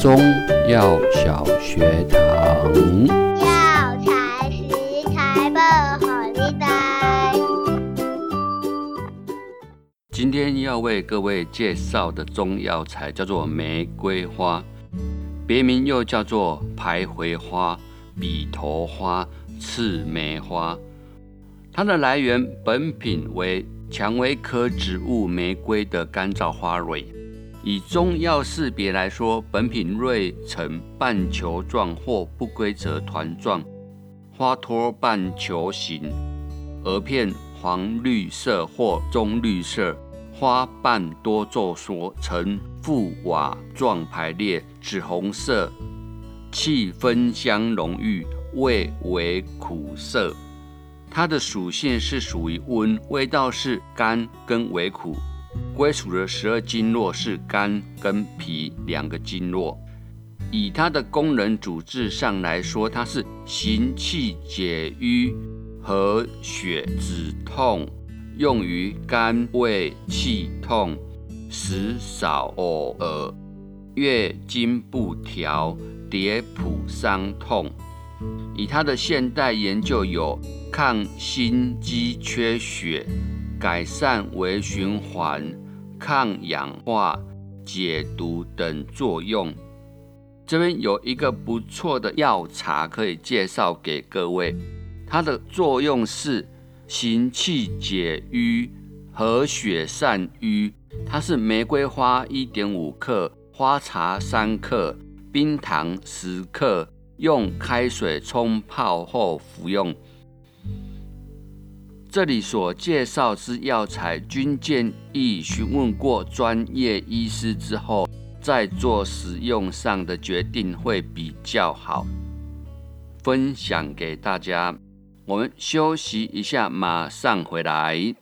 中药小学堂。药材食材不好你带。今天要为各位介绍的中药材叫做玫瑰花，别名又叫做徘徊花、笔头花、刺梅花。它的来源，本品为蔷薇科植物玫瑰的干燥花蕊。以中药识别来说，本品蕊呈半球状或不规则团状，花托半球形，萼片黄绿色或棕绿色，花瓣多皱缩，呈覆瓦状排列，紫红色，气芬香浓郁，味为苦涩。它的属性是属于温，味道是甘跟微苦。归属的十二经络是肝跟脾两个经络。以它的功能主治上来说，它是行气解瘀、和血止痛，用于肝胃气痛、食少呕恶、月经不调、跌扑伤痛。以它的现代研究有抗心肌缺血、改善微循环、抗氧化、解毒等作用。这边有一个不错的药茶可以介绍给各位，它的作用是行气解瘀、和血散瘀。它是玫瑰花一点五克，花茶三克，冰糖十克。用开水冲泡后服用。这里所介绍之药材，均建议询问过专业医师之后，再做使用上的决定会比较好。分享给大家，我们休息一下，马上回来。